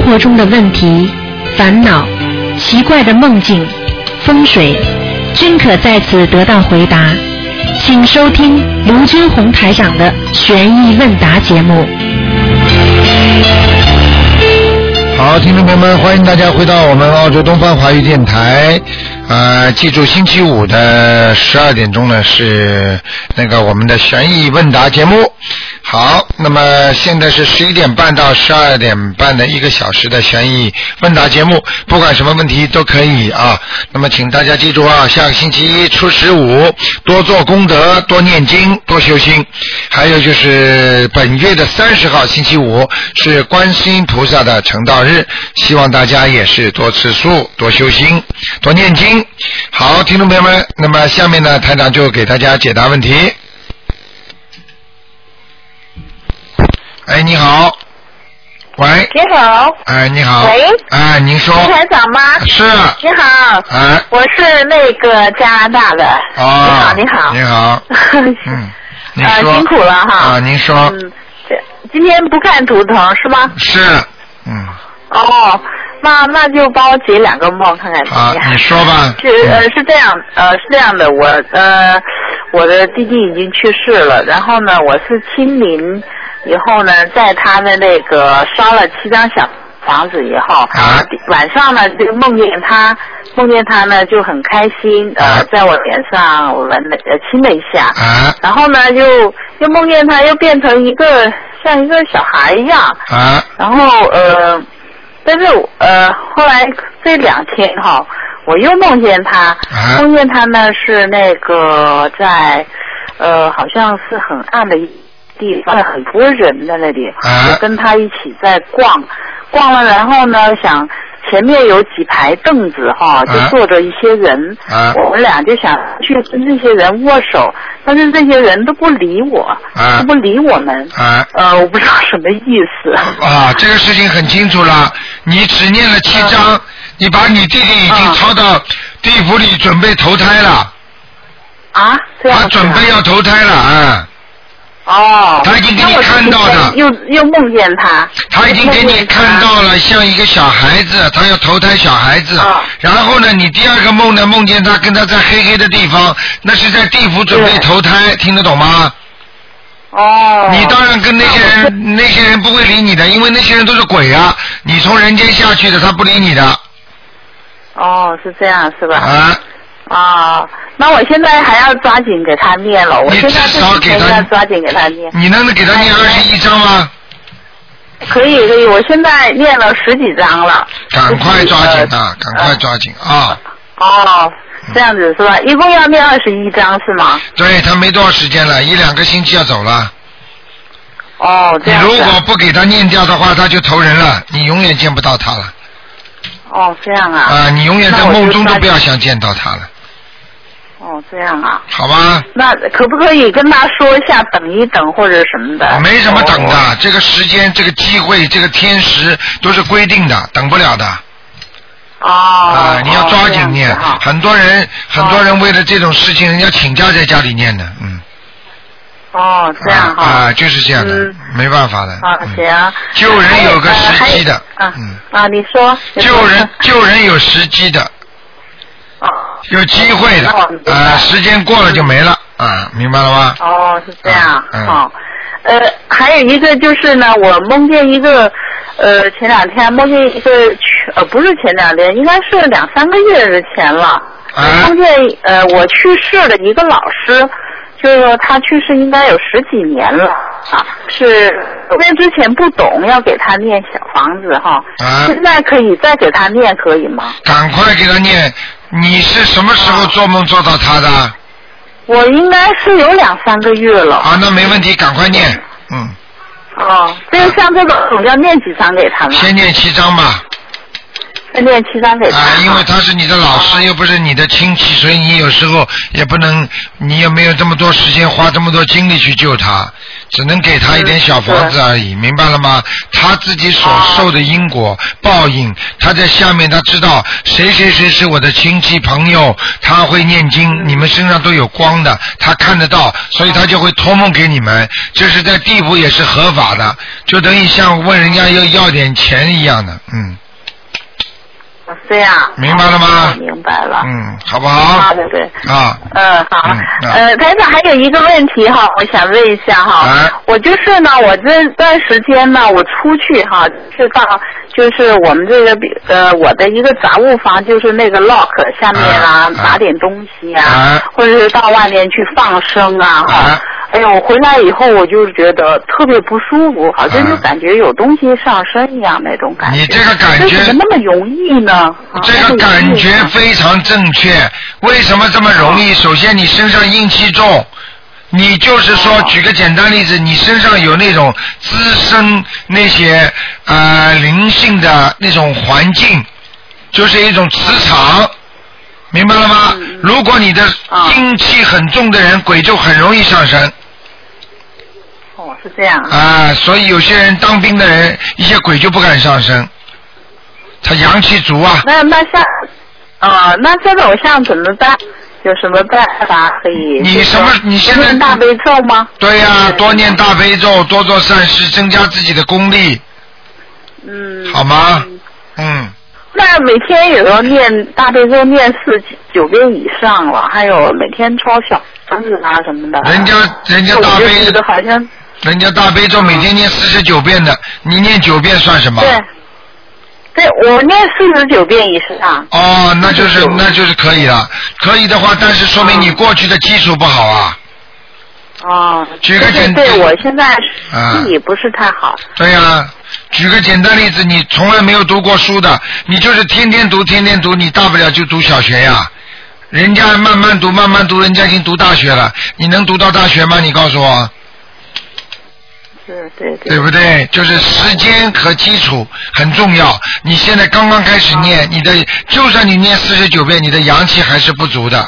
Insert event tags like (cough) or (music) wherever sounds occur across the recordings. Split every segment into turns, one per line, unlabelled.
生活中的问题、烦恼、奇怪的梦境、风水，均可在此得到回答。请收听卢军红台长的悬疑问答节目。
好，听众朋友们，欢迎大家回到我们澳洲东方华语电台。呃，记住星期五的十二点钟呢是那个我们的悬疑问答节目。好，那么现在是十一点半到十二点半的一个小时的悬疑问答节目，不管什么问题都可以啊。那么请大家记住啊，下个星期一初十五多做功德，多念经，多修心。还有就是本月的三十号星期五是观世音菩萨的成道日，希望大家也是多吃素、多修心、多念经。好，听众朋友们，那么下面呢，台长就给大家解答问题。哎，你好，喂，
你好，
哎，你好，
喂。
哎，您说，
是台长吗？
是，
你好，
哎，
我是那个加拿大的。
哦，
你好，
你好。
你好。(laughs)
嗯，您
呃，
说，
辛苦了哈。
啊，您说，
嗯，这今天不看图腾是吗？
是，嗯，
哦，那那就帮我解两个梦看看怎么，样。
你说吧，
是呃是这样呃是这样的，我呃我的弟弟已经去世了，然后呢我是清明以后呢，在他的那个烧了七张小房子以后，
啊
晚上呢就梦见他梦见他呢就很开心，呃
啊
在我脸上吻了呃亲了一下，
啊
然后呢又又梦见他又变成一个像一个小孩一样，
啊
然后呃，但是呃，后来这两天哈，我又梦见他，
啊
梦见他呢是那个在呃，好像是很暗的一地方，很多人在那里，
啊。
我跟他一起在逛，逛了，然后呢想。前面有几排凳子哈，就
啊
坐着一些人，
啊。
我们俩就想去跟这些人握手，但是这些人都不理我，
啊。
都不理我们，
啊。
呃，我不知道什么意思。
啊！这个事情很清楚了，你只念了七章，你把你弟弟已经
啊
抄到地府里准备投胎了，
啊，这样
他
啊
准备要投胎了啊！
哦，
他已经给你看到
了又又梦见他，
他已经给你看到了，像一个小孩子，他要投胎小孩子。
啊
然后呢，你第二个梦呢，梦见他跟他在黑黑的地方，那是在地府准备投胎，听得懂吗？
哦，
你当然跟那些人，那些人不会理你的，因为那些人都是鬼啊！你从人间下去的，他不理你的
哦，是这样是吧？
啊！
啊，那我现在还要抓紧给他念了，我
你
现在
至少
这几天
给他
要抓紧给他念。
你能给他念二十一章吗？
可以可以，我现在念了十几章了。
赶快抓紧
呃
啊！赶快抓紧啊！
哦，这样子是吧？一共要念二十一章是吗？
对他没多少时间了，一两个星期要走了。
哦，这
你如
样子啊。
果不给他念掉的话，他就投人了，你永远见不到他了
哦，这样啊。
啊！你永远在梦中都不要想见到他了，
哦，这样啊。
好吧？
那可不可以跟他说一下，等一等或者什么的？
没什么等
哦
的，这个时间、这个机会、这个天时都是规定的，等不了的
哦。
啊！你要抓紧念很多人很多人为了这种事情，人家请假在家里念的，嗯。
哦，这样哈。
啊啊，就是这样的
嗯，
没办法的。
啊，
嗯
行。
救人有个时机的
啊
嗯
啊，你说。
救人救人有时机的，
哦。
有机会的
那我明白
啊，时间过了就没了啊，明白了吗？
哦，是这样，
嗯
好、呃，还有一个就是呢，我梦见一个，呃，前两天梦见一个，呃，不是前两天，应该是两三个月之前了，
啊
梦见呃我去世的一个老师，就是说他去世应该有十几年了啊，是因为之前不懂要给他念小房子哈，
啊
现在可以再给他念可以吗？
赶快给他念。你是什么时候做梦做到他的？
我应该是有两三个月了。
啊，那没问题，赶快念。嗯，
哦，这个像这个，总要念几张给他们？
先念七张吧。
再念七张给他。
啊，因为他是你的老师，又不是你的亲戚，所以你有时候也不能，你也没有这么多时间花这么多精力去救他，只能给他一点小房子而已，明白了吗？他自己所受的因果报应，他在下面他知道谁谁谁是我的亲戚朋友，他会念经，你们身上都有光的，他看得到，所以他就会托梦给你们，这是在地府也是合法的，就等于像问人家要要点钱一样的，嗯。
这样，
明白了吗？
明白了。
嗯，好不好？
啊，对对。
啊。
嗯，好。
嗯啊
呃，台长还有一个问题哈，我想问一下哈。
哎
我就是呢，我这段时间呢，我出去哈，是到就是我们这个呃我的一个杂物房，就是那个 lock 下面啊，
哎哎
拿点东西啊，
哎
或者是到外面去放生啊哈。
哎
哎呦，我回来以后我就觉得特别不舒服，好像就
哎
感觉有东西上身一样那种感觉。
你这个感觉
这怎么那么容易呢？啊
这个感觉非常正确。为什么这么容易？首先，你身上阴气重，你就是说，
哦
举个简单例子，你身上有那种滋生那些呃灵性的那种环境，就是一种磁场。明白了吗？
嗯
如果你的
啊
阴气很重的人，鬼就很容易上身
哦，是这样啊。
啊。所以有些人当兵的人，一些鬼就不敢上身，他阳气足啊。
那那像，啊、那这种像怎么办？有什么办法可以？
你什么你现在
念大悲咒吗？
对呀、
对
多念大悲咒，多做善事，增加自己的功力，
嗯。
好吗
嗯？
嗯，
那每天也要念大悲咒念四九遍以上了，还有每天抄小房子啊什么的。
人家人家大悲
觉得好像
人家大悲咒每天念四十九遍的，你念九遍算什么？
对，对我念四十九遍以上。
哦，那就是那就是可以了，可以的话，但是说明你过去的基础不好啊。
哦。
举个简
对，对我现在
啊
身体不是太好。
对呀、举个简单例子，你从来没有读过书的，你就是天天读，天天读，你大不了就读小学呀。人家慢慢读，慢慢读，人家已经读大学了，你能读到大学吗？你告诉我。
对，对对。
对不对？就是时间和基础很重要。你现在刚刚开始念，你的就算你念四十九遍，你的阳气还是不足的，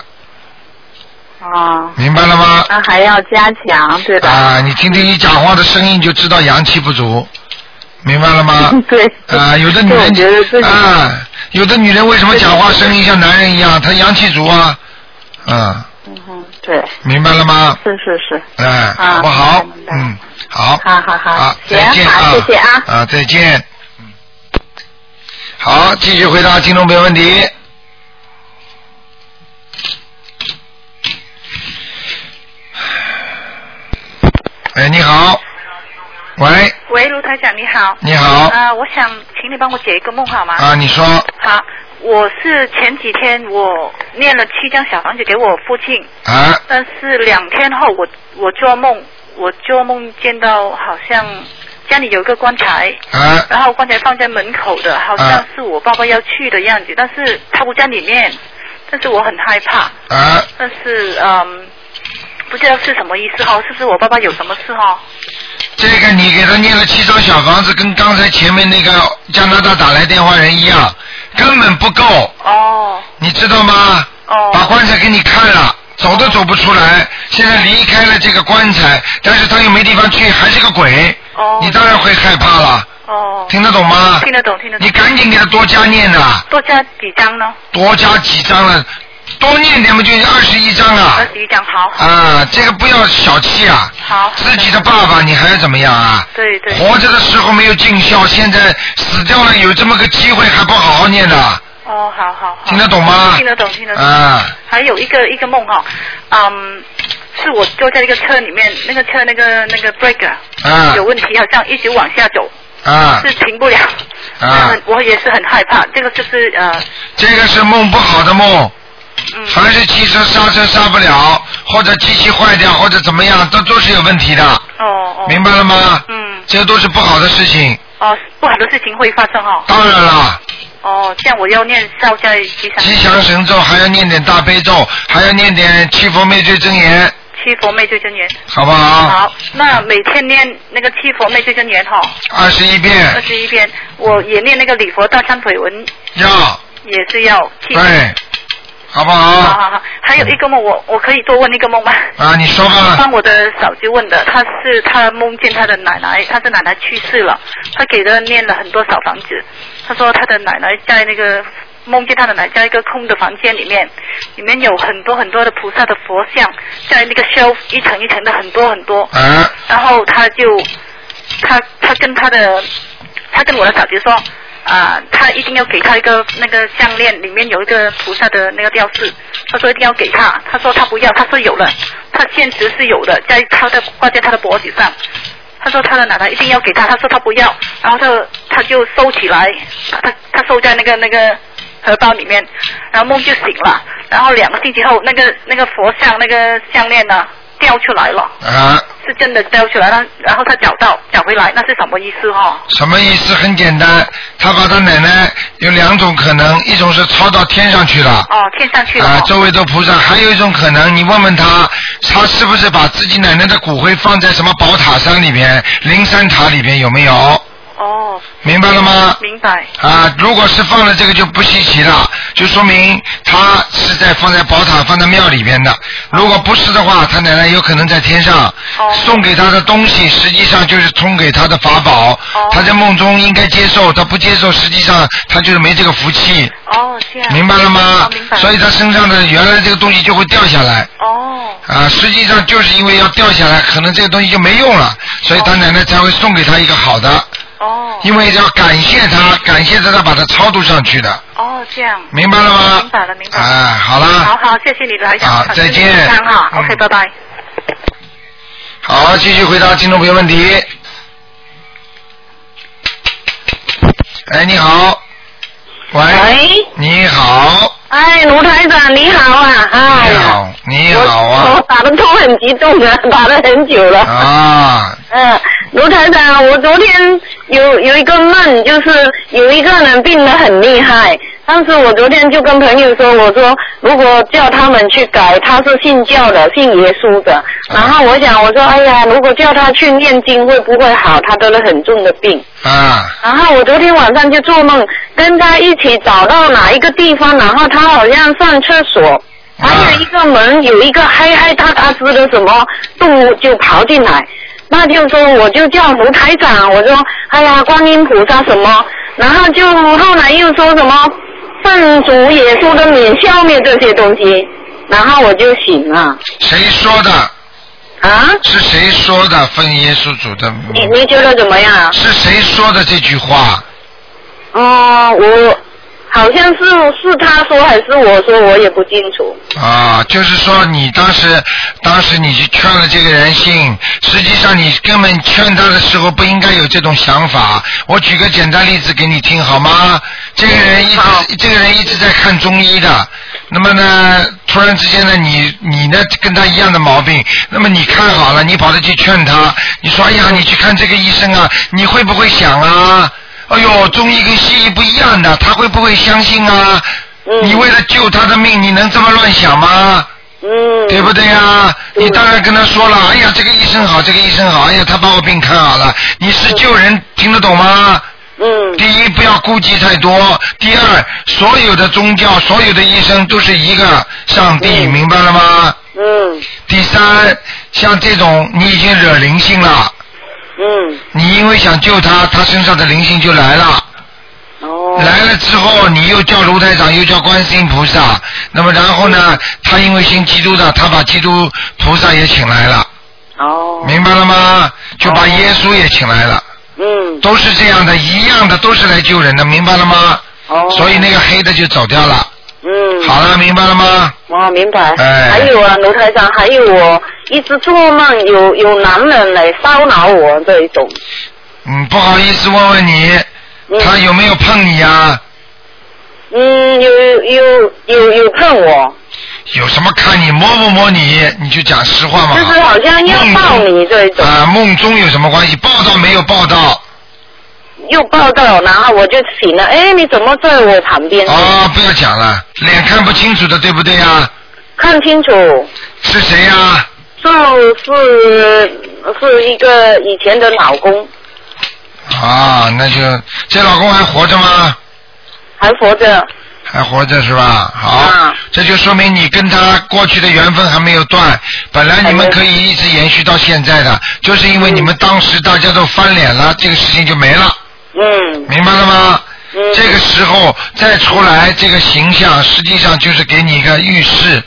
啊。
明白了吗？
那还要加强，对吧？
啊，你听听你讲话的声音就知道阳气不足，明白了吗？(laughs)
对。
啊，有的女人啊，有的女人为什么讲话声音像男人一样？她阳气足啊，嗯，
嗯哼，对，
明白了吗？
是是是。
哎，
啊
好不好嗯，好。
好好好
好，再见
啊谢谢啊
啊，再见。嗯。好，继续回答听众朋友问题。哎，你好。喂，
喂，卢台长你好。
你好。
啊、我想请你帮我解一个梦好吗？
啊，你说。
好，我是前几天我念了七张小房子给我父亲，
啊。
但是两天后我我做梦，我做梦见到好像家里有一个棺材，
啊。
然后棺材放在门口的，好像是我爸爸要去的样子，但是他不在里面，但是我很害怕，
啊！
但是嗯，不知道是什么意思哈，是不是我爸爸有什么事哈？
这个你给他念了七张小房子，跟刚才前面那个加拿大打来电话人一样，根本不够，
哦
你知道吗？
哦。
把棺材给你看了，走都走不出来，现在离开了这个棺材，但是他又没地方去，还是个鬼，
哦
你当然会害怕了，
哦。
听得懂吗？
听得懂，听得懂。
你赶紧给他多加念呐，
多加几张呢？
多加几张了，多念点嘛，就二十一张啊
二。十一张，好。
啊，这个不要小气啊！
好。
自己的爸爸你还要怎么样啊？
对对。
活着的时候没有尽孝，现在死掉了有这么个机会还不好好念呢？
哦，好好好。
听得懂吗
听得懂，听得懂。
啊，
还有一个一个梦哈，嗯，是我坐在一个车里面，那个车那个那个 brake
啊
有问题，好像一直往下走，
啊
是停不了。
啊
嗯，我也是很害怕，这个就是呃，
这个是梦不好的梦，
嗯，
凡是汽车刹车刹不了，或者机器坏掉，或者怎么样，都都是有问题的，
哦哦。
明白了吗？
嗯，
这都是不好的事情。
哦，不好的事情会发生哦。
当然了，
哦，这样我要念少在吉祥。
吉祥神咒还要念点大悲咒，还要念点七佛灭罪真言。
七佛灭罪真言。
好不好？
好，那每天念那个七佛灭罪真言哈，
二十一遍
二十一遍，我也念那个礼佛大忏悔文，
要
也是要七。
对，好不
好
好？
好好，还有一个梦，我我可以多问一个梦吗？
啊，你说吧。
帮我的嫂子问的，她是她梦见她的奶奶，她的奶奶去世了，她给她念了很多小房子。她说她的奶奶在那个梦见她的奶奶在一个空的房间里面，里面有很多很多的菩萨的佛像，在那个 shelf 一层一层的很多很多。
啊
然后她就她她跟她的她跟我的嫂子说。啊，他一定要给他一个那个项链，里面有一个菩萨的那个吊饰。他说一定要给他，他说他不要，他说有了，他现实是有的，在他的挂在他的脖子上。他说他的奶奶一定要给他，他说他不要，然后他他就收起来，他他收在那个那个荷包里面，然后梦就醒了，然后两个星期后，那个那个佛像那个项链呢掉出来了，
啊，
是真的掉出来了，然后他找到找回来，那是什么意思哈、
什么意思？很简单，他把他奶奶有两种可能，一种是抄到天上去了。
哦，天上去了、
啊，
哦。
周围都菩萨，还有一种可能，你问问他，他是不是把自己奶奶的骨灰放在什么宝塔山里边、灵山塔里边有没有？
哦，
明白了吗？
明白。
啊，如果是放了这个就不稀奇了，就说明他是在放在宝塔、放在庙里边的。如果不是的话，他奶奶有可能在天上。
哦
送给他的东西，实际上就是通给他的法宝。
哦
他在梦中应该接受，他不接受，实际上他就是没这个福气。
哦，这样。
明白了吗
哦？明白。
所以他身上的原来这个东西就会掉下来。
哦。
啊，实际上就是因为要掉下来，可能这个东西就没用了，所以他奶奶才会送给他一个好的，
哦。
因为要感谢他，感谢他，他把他超度上去的，
哦，这样。
明白了吗？
明白了，明白了。
啊，好
好
了，
好好，谢谢你的台长。
好再见
健康哈
嗯
，OK，拜拜。
好，继续回答听众朋友问题。哎，你好，喂，
喂，
你好，
哎，卢台长你好啊，哎，
你好，你好啊
我，打得通很激动啊，打了很久了。
啊，
嗯，卢台长，我昨天有有一个梦，就是有一个人病得很厉害，当时我昨天就跟朋友说，我说如果叫他们去改，他是信教的，信耶稣的，然后我想我说，哎呀，如果叫他去念经会不会好？他得了很重的病。
啊，
然后我昨天晚上就做梦，跟他一起找到哪一个地方，然后他好像上厕所，还有一个门有一个黑黑大大只的什么动物就跑进来，那就说我就叫卢台长，我说哎呀观音菩萨什么，然后就后来又说什么圣主耶稣的免消灭这些东西，然后我就醒了
谁说的？
啊，
是谁说的？奉耶稣主的名
你你觉得怎么样？
是谁说的这句话？
哦，我好像是是他说还是我说，我也不清楚。
啊，就是说你当时，当时你去劝了这个人信，实际上你根本劝他的时候不应该有这种想法。我举个简单例子给你听好吗？这个人一
好
直，这个人一直在看中医的，那么呢，突然之间呢，你你呢跟他一样的毛病，那么你看好了，你跑着去劝他，你说哎呀，你去看这个医生啊，你会不会想啊？哎呦，中医跟西医不一样的，他会不会相信啊？
嗯
你为了救他的命，你能这么乱想吗？
嗯，
对不对呀？
对
你当然跟他说了，哎呀，这个医生好，这个医生好，哎呀，他把我病看好了。你是救人，听得懂吗？
嗯
第一，不要顾忌太多；第二，所有的宗教，所有的医生都是一个上帝，
嗯
明白了吗？
嗯
第三，像这种你已经惹灵性了，
嗯。
你因为想救他，他身上的灵性就来了。
哦。
来了之后，你又叫卢台长，又叫观世音菩萨，那么然后呢，他因为信基督的，他把基督菩萨也请来了，
哦。
明白了吗？就把耶稣也请来了，
嗯。
都是这样的，一样的，都是来救人的，明白了吗？
哦，
所以那个黑的就走掉了。
嗯
好了，明白了吗？
哦明白。
哎
还有啊，卢台长，还有我一直做梦有有男人来骚扰我这一种。
嗯，不好意思问问你，
嗯
他有没有碰你呀、
嗯，有有有有碰我，
有什么看你摸不摸你？你就讲实话嘛。
就是好像要抱你这一种，
啊，梦中有什么关系？报道没有报道？
又抱到，然后我就醒了，哎，你怎么在我旁边？
哦，不要讲了，脸看不清楚的，对不对呀？
看清楚，
是谁呀？
是是一个以前的老公，
啊，那就这老公还活着吗？
还活着。
还活着是吧？好，
啊
这就说明你跟他过去的缘分还没有断，本来你们可以一直延续到现在的，就是因为你们当时大家都翻脸了，这个事情就没了，
嗯
明白了吗？
嗯。
这个时候再出来，这个形象实际上就是给你一个预示。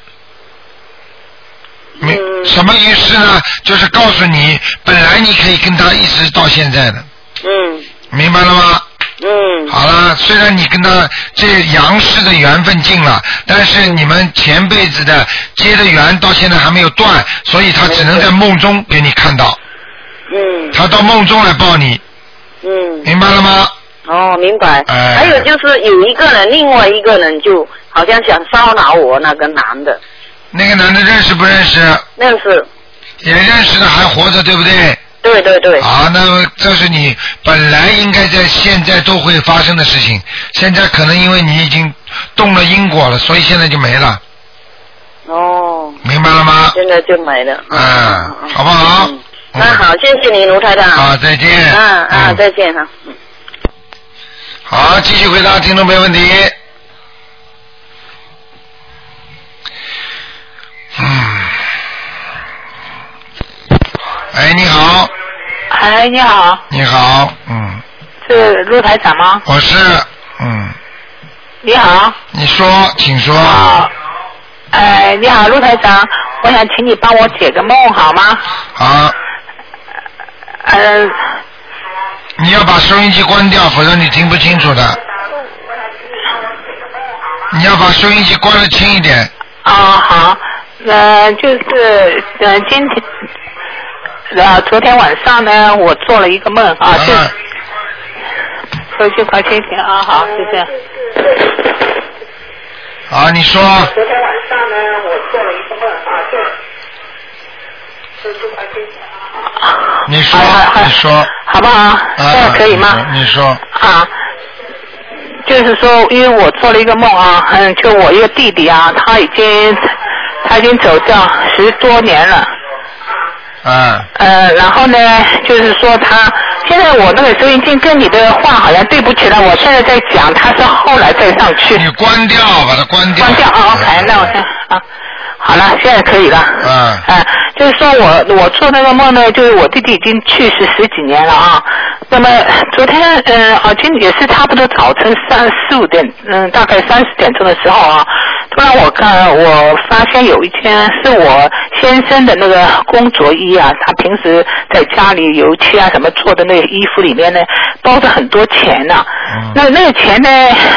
什么预示呢？就是告诉你，本来你可以跟他一直到现在的，
嗯
明白了吗？
嗯
好了，虽然你跟他这杨氏的缘分尽了，但是你们前辈子的结的缘到现在还没有断，所以他只能在梦中给你看到，
嗯
他到梦中来抱你，
嗯。
明白了吗？
哦，明白。
哎
还有就是有一个人，另外一个人就好像想骚扰我那个男的，
那个男的认识不认识？
认识。
也认识的，还活着，对不对？
对对对。
啊，那么这是你本来应该在现在都会发生的事情，现在可能因为你已经动了因果了，所以现在就没了，
哦，
明白了吗？
现在就没了。
嗯，好不好？
嗯那好，谢谢你，卢台长。
好，再见。
啊啊，
嗯
再见哈。
好，继续回答听众朋友问题。嗯。哎，你好，
哎，你好，
你好，嗯，
是陆台长吗？
我是，嗯，
你好。
你说，请说。
啊。哎，你好，陆台长，我想请你帮我解个梦好吗？
好，
嗯、
你要把收音机关掉，否则你听不清楚的。你要把收音机关的轻一点。
啊好，呃，就是呃今天，呃昨天晚上呢，我做了一个梦啊，就
啊
收音机快轻一点啊，好，就这样。
啊，你说。
昨天晚上呢，我做了一个梦啊，就收音机快轻一点啊。
你说你说。
好不好？
啊
这样可以吗？
你说。
啊，就是说，因为我做了一个梦啊，嗯，就我一个弟弟啊，他已经他已经走掉十多年了，
嗯，
呃，然后呢，就是说他现在我那个收音机跟你的话好像对不起了，我现在在讲，他是后来再上去。
你关掉，把它关掉。
关掉啊，OK，那我先啊，好了，现在可以了。
嗯
哎、就是说我我做那个梦呢，就是我弟弟已经去世十几年了啊。那么昨天嗯啊，今也是差不多早晨三四五点，嗯，大概三十点钟的时候啊，突然我看我发现有一天是我先生的那个工作衣啊，他平时在家里油漆啊什么做的那个衣服里面呢，包着很多钱呐、
嗯
那那个钱呢，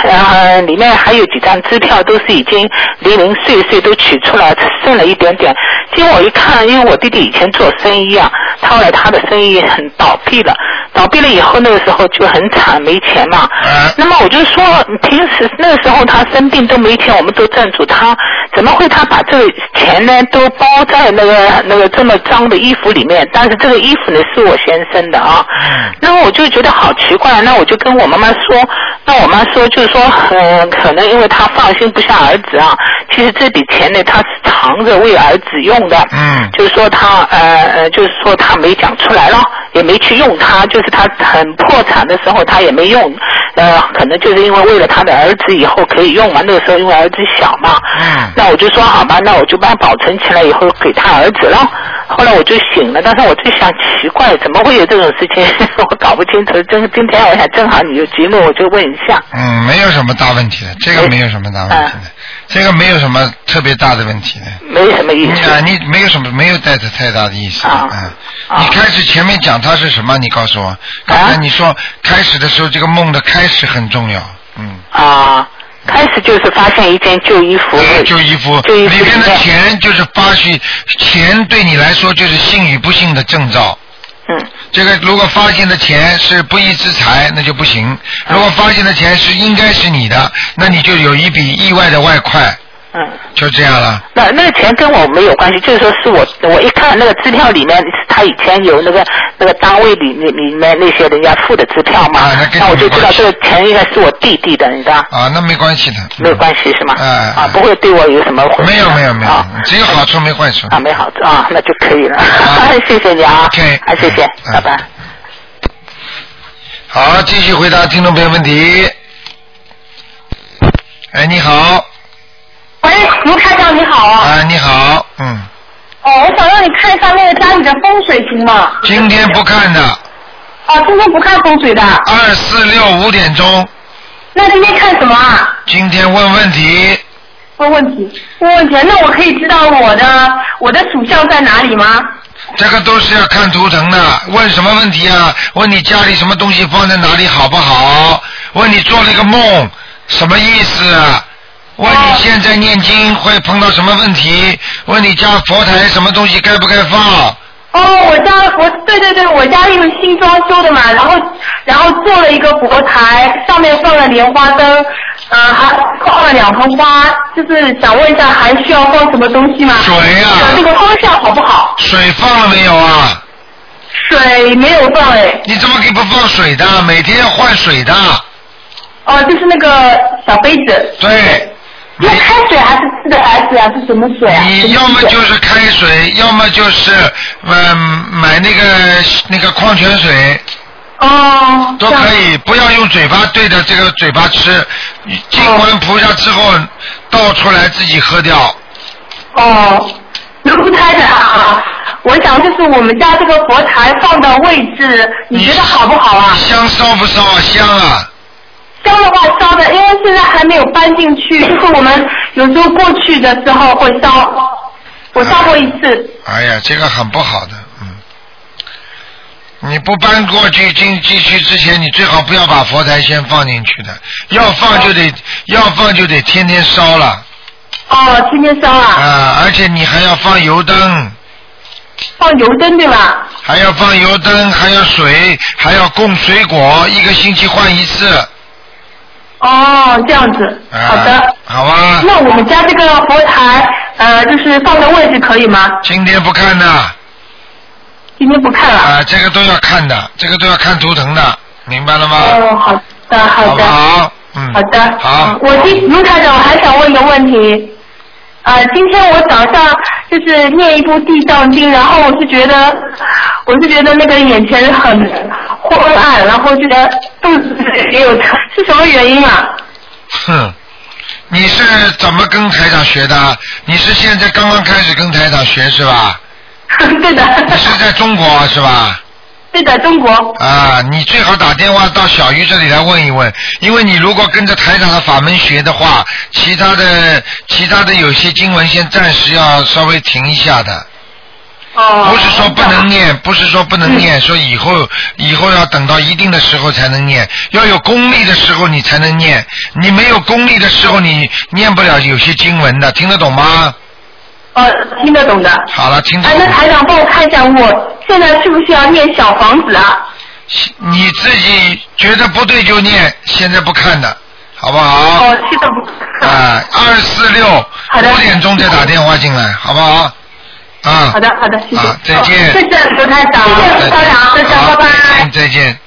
呃，里面还有几张支票，都是已经零零碎碎都取出来，剩了一点点。结果我一看，因为我弟弟以前做生意啊，他后来他的生意很倒闭了，倒闭了以后那个时候就很惨，没钱嘛。
啊
那么我就说，平时那个时候他生病都没钱，我们都他，怎么会他把这个钱呢都包在那个那个这么脏的衣服里面？但是这个衣服呢是我先生的啊。
嗯
那么我就觉得好奇怪，那我就跟我妈妈说，那我妈说就是说，嗯、可能因为她放心不下儿子啊，其实这笔钱呢，她是藏着为儿子用的。
嗯
就是说她呃呃，就是说她没讲出来了，也没去用它，就是她很破产的时候她也没用，呃，可能就是因为为了她的儿子以后可以用嘛，那个时候因为儿子小嘛，
嗯
那我就说好吧，那我就把它保存起来以后给他儿子了。后来我就醒了，但是我就想奇怪，怎么会有这种事情？(laughs) 我搞不清楚。正今天我想正好你有节目，我就问一下。
嗯，没有什么大问题的，这个没有什么大问题的，这个没有什么特别大的问题的。
没什么意思。
你啊，你没有什么没有带着太大的意思，
啊
嗯，
啊
你开始前面讲它是什么？你告诉我，刚才你说开始的时候这个梦的开始很重要，嗯，
啊，开始就是发现一件旧衣服，
呃旧衣服
旧衣服
里面的钱就是发去，钱对你来说就是幸与不幸的征兆。
嗯
这个如果发现的钱是不义之财，那就不行；如果发现的钱是应该是你的，那你就有一笔意外的外快。
嗯
就这样了。
那那个钱跟我没有关系，就是说是我我一看那个支票里面，他以前有那个那个单位里里里面那些人家付的支票嘛，
啊那跟你
我就知道这个钱应该是我弟弟的，你知道？
啊，那没关系的。
没有关系是吗？
啊
啊，不会对我有什么毁
没有没有没有
啊，
只有好处没坏处。
啊，没好处啊，那就可以了。
好 (laughs)
谢谢你啊
OK
啊，谢谢，
嗯
拜拜。
好，继续回答听众朋友问题。哎，你好，
喂，卢台长你好啊！
啊，你好，嗯，
哦，我想让你看一下那个家里的风水行吗？
今天不看的，
哦，今天不看风水的，
二四六五点钟，
那今天看什么啊？
今天问问题，
问问题，问问题，那我可以知道我的我的属相在哪里吗？
这个都是要看图腾的。问什么问题啊？问你家里什么东西放在哪里好不好？问你做了一个梦，什么意思啊？问你现在念经会碰到什么问题？问你家佛台什么东西该不该放？
哦，我家我对对对，我家因为新装修的嘛，然后然后做了一个佛台，上面放了莲花灯，呃，还放了两盆花，就是想问一下还需要放什么东西吗？
水呀
那个方向好不好？
水放了没有啊？
水没有放哎，
你怎么可以不放水的？每天要换水的。
哦，就是那个小杯子。
对。
用开水还是自的孩子啊？是什么水啊？
你要么就是开水，要么就是嗯买那个那个矿泉水。
哦。
都可以，不要用嘴巴对着这个嘴巴吃，进完菩萨之后倒出来自己喝掉。
哦，卢台长啊，我想就是我们家这个佛台放的位置，你觉得好不好啊？
香烧不烧啊？香啊！
烧的话烧的，因为现在还没有搬进去，就是我们有时候过去的时候会烧，我烧过一次。
哎呀，这个很不好的，嗯。你不搬过去进进去之前，你最好不要把佛台先放进去的，要放就得要放就得天天烧了
哦，天天烧啊，
啊！而且你还要放油灯，
放油灯对吧？
还要放油灯，还要水，还要供水果，一个星期换一次。
哦，这样子，
啊、
好的。
好啊。
那我们家这个佛台，呃，就是放的位置可以吗？
今天不看的。
今天不看了。
啊，这个都要看的，这个都要看图腾的，明白了吗？
哦，好的，好的。
好？嗯。
好的。
好。
我今卢台长，我还想问一个问题。呃，今天我早上就是念一部地藏经，然后我是觉得，我是觉得那个眼前很昏暗，然后觉得肚子也有疼，是什么原因啊？
哼，你是怎么跟台长学的？你是现在刚刚开始跟台长学是吧？(laughs)
对的。
你是在中国是吧？
对的，中国。
啊，你最好打电话到小鱼这里来问一问，因为你如果跟着台长的法门学的话，其他的其他的有些经文先暂时要稍微停一下的。
哦。
不是说不能念，不是说不能念，说以后以后要等到一定的时候才能念，要有功力的时候你才能念，你没有功力的时候你念不了有些经文的，听得懂吗？
呃，听得懂的。
好了，听得
哎，
懂
那。台长帮我看一下，我现在需不需要念小房子啊？
你自己觉得不对就念，现在不看的，好不好？
哦，现在不。
啊，二四六五点钟再打电话进来，好不好？啊。
好的，好的，谢谢。
啊，再见。
哦谢谢刘台长，谢谢台长，再见，
好
拜拜。
再见。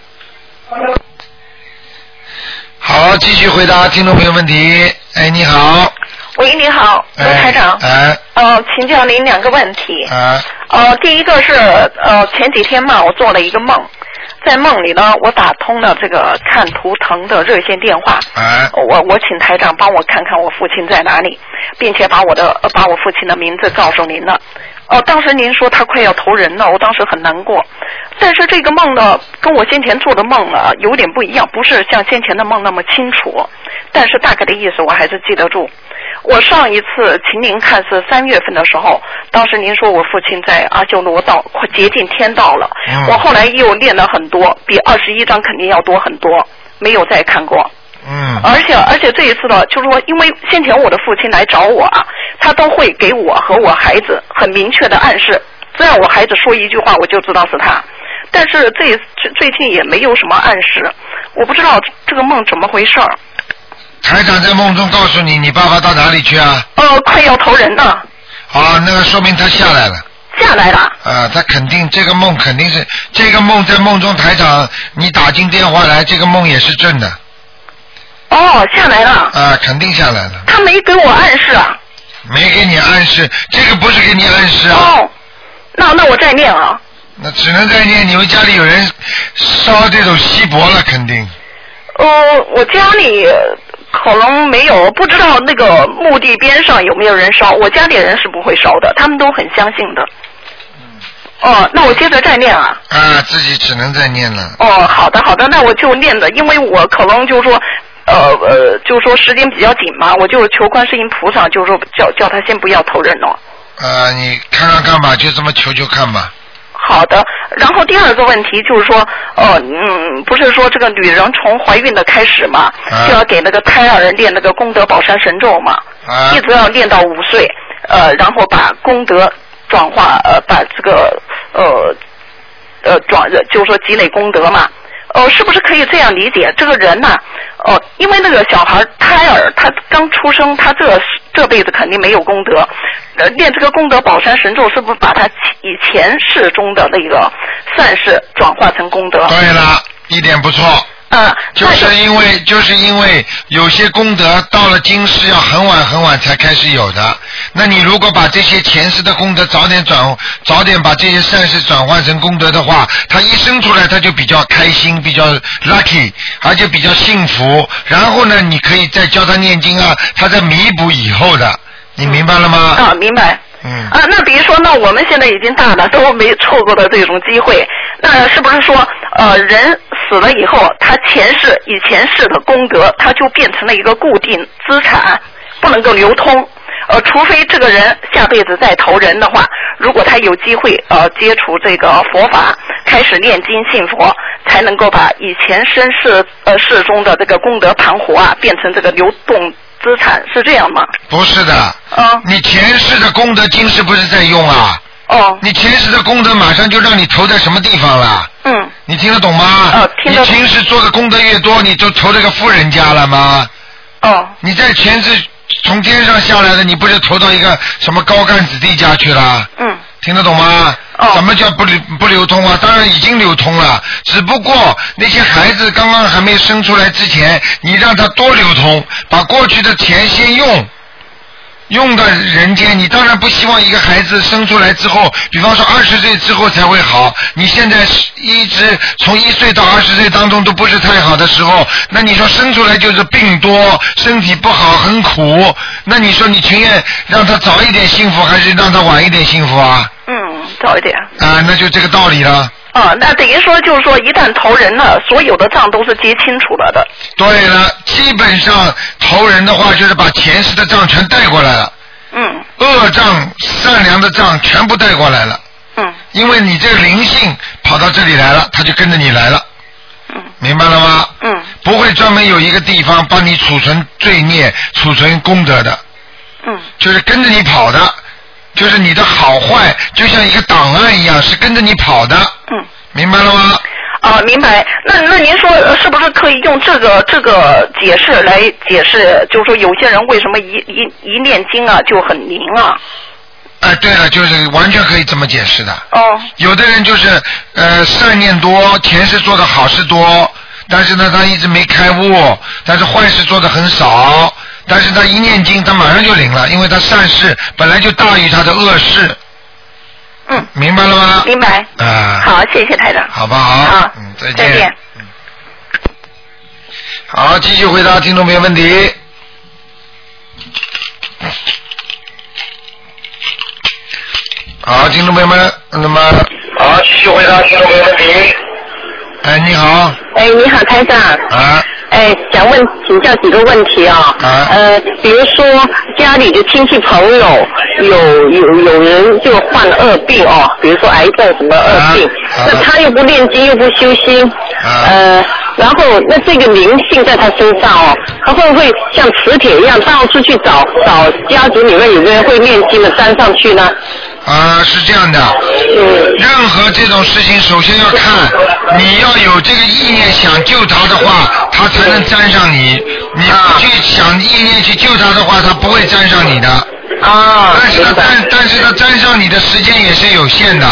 好，继续回答听众朋友问题。哎，你好。
喂，你好，卢
哎
台长。
哎。
呃，请教您两个问题。
啊。
呃，第一个是呃前几天嘛，我做了一个梦，在梦里呢，我打通了这个看图腾的热线电话。
哎。
我我请台长帮我看看我父亲在哪里，并且把我的呃把我父亲的名字告诉您了。哦、当时您说他快要投人了，我当时很难过。但是这个梦呢，跟我先前做的梦啊有点不一样，不是像先前的梦那么清楚，但是大概的意思我还是记得住。我上一次请您看是三月份的时候，当时您说我父亲在阿修罗道快接近天道了，
嗯
我后来又练了很多，比二十一章肯定要多很多，没有再看过。
嗯。
而且而且这一次呢，就是说，因为先前我的父亲来找我啊，他都会给我和我孩子很明确的暗示，只要我孩子说一句话，我就知道是他。但是这最最近也没有什么暗示，我不知道这个梦怎么回事儿。
台长在梦中告诉你，你爸爸到哪里去啊？
哦，快要投人了，
啊，那个说明他下来了。
下来了。
啊，他肯定这个梦肯定是这个梦在梦中台长你打进电话来，这个梦也是正的。
哦，下来了。
啊，肯定下来了，
他没给我暗示啊。
没给你暗示，这个不是给你暗示啊。
哦，那那我再念啊。
那只能再念，你们家里有人烧这种锡箔了，肯定。
呃，我家里可能没有，不知道那个墓地边上有没有人烧。我家里人是不会烧的，他们都很相信的。哦，那我接着再念啊。
啊，自己只能再念了。
哦，好的好的，那我就念的，因为我可能就是说，呃呃，就是说时间比较紧嘛，我就求观世音菩萨，就是说叫叫他先不要投人哦。
啊，你看看看吧，就这么求求看吧。
好的，然后第二个问题就是说，呃，嗯，不是说这个女人从怀孕的开始嘛，
啊
就要给那个胎儿练那个功德宝山神咒嘛，
啊
一直要练到五岁，呃，然后把功德转化，呃，把这个呃呃转，就是说积累功德嘛。呃，是不是可以这样理解？这个人呐、哦，因为那个小孩胎儿他刚出生，他这这辈子肯定没有功德，呃，练这个功德宝山神咒，是不是把他以前世中的那个善事转化成功德？
对了，一点不错。
啊，(laughs)
就是因为就是因为有些功德到了今世要很晚很晚才开始有的，那你如果把这些前世的功德早点转，早点把这些善事转换成功德的话，他一生出来他就比较开心，比较 lucky，而且比较幸福。然后呢，你可以再教他念经啊，他在弥补以后的，你明白了吗？
啊，明白。
嗯。
啊，那比如说，那我们现在已经大了，都没错过的这种机会，那是不是说，呃，人死了以后，他前世以前世的功德，他就变成了一个固定资产，不能够流通。呃，除非这个人下辈子再投人的话，如果他有机会呃接触这个佛法，开始念经信佛，才能够把以前身世呃世中的这个功德盘活啊，变成这个流动资产，是这样吗？
不是的。
啊。
你前世的功德今世不是在用啊？
哦。
你前世的功德马上就让你投在什么地方了？
嗯。
你听得懂吗？
哦，听得懂
你平时做的功德越多，你就投这个富人家了吗？
哦。
你在前世从天上下来的，你不是投到一个什么高干子弟家去了？
嗯。
听得懂吗？
哦。
什么叫不流不流通啊？当然已经流通了，只不过那些孩子刚刚还没生出来之前，你让他多流通，把过去的钱先用。用到人间，你当然不希望一个孩子生出来之后，比方说二十岁之后才会好。你现在是一直从一岁到二十岁当中都不是太好的时候，那你说生出来就是病多，身体不好，很苦。那你说你情愿让他早一点幸福，还是让他晚一点幸福啊？
嗯，早一点。
啊，那就这个道理了。
啊，那等于说就是说，一旦投人了，所有的账都是结清楚了的。
对了，基本上投人的话，就是把前世的账全带过来了。
嗯。
恶账、善良的账全部带过来了。
嗯。
因为你这个灵性跑到这里来了，他就跟着你来了。
嗯。
明白了吗？
嗯。
不会专门有一个地方帮你储存罪孽、储存功德的。
嗯。
就是跟着你跑的，就是你的好坏，就像一个档案一样，是跟着你跑的。
嗯。
明白了吗？
啊，明白。那那您说呃是不是可以用这个这个解释来解释？就是说有些人为什么一一一念经啊就很灵啊？
哎，对了，就是完全可以这么解释的。
哦。
有的人就是呃善念多，前世做的好事多，但是呢他一直没开悟，但是坏事做的很少，但是他一念经，他马上就灵了，因为他善事本来就大于他的恶事。
嗯。
明白了吗？
明白。
啊。
好，谢谢台长。
好不好？
好。
嗯，再见。
再见。
好，继续回答听众朋友问题。好，听众朋友们，那么好，继续回答听众朋友问题。哎，你好。
哎，你好，台长。
啊。
哎，想问请教几个问题啊。
啊。
呃，比如说家里的亲戚朋友有有有人就患了恶病哦，比如说癌症什么恶病，那他又不念经又不修心，呃，然后那这个灵性在他身上哦，他会不会像磁铁一样到处去找找家族里面有没有人会念经的粘上去呢？
啊，是这样的，任何这种事情，首先要看你要有这个意念想救他的话，他才能沾上你。你不去想意念去救他的话，他不会沾上你的。
啊，
但是他沾，但是他沾上你的时间也是有限的，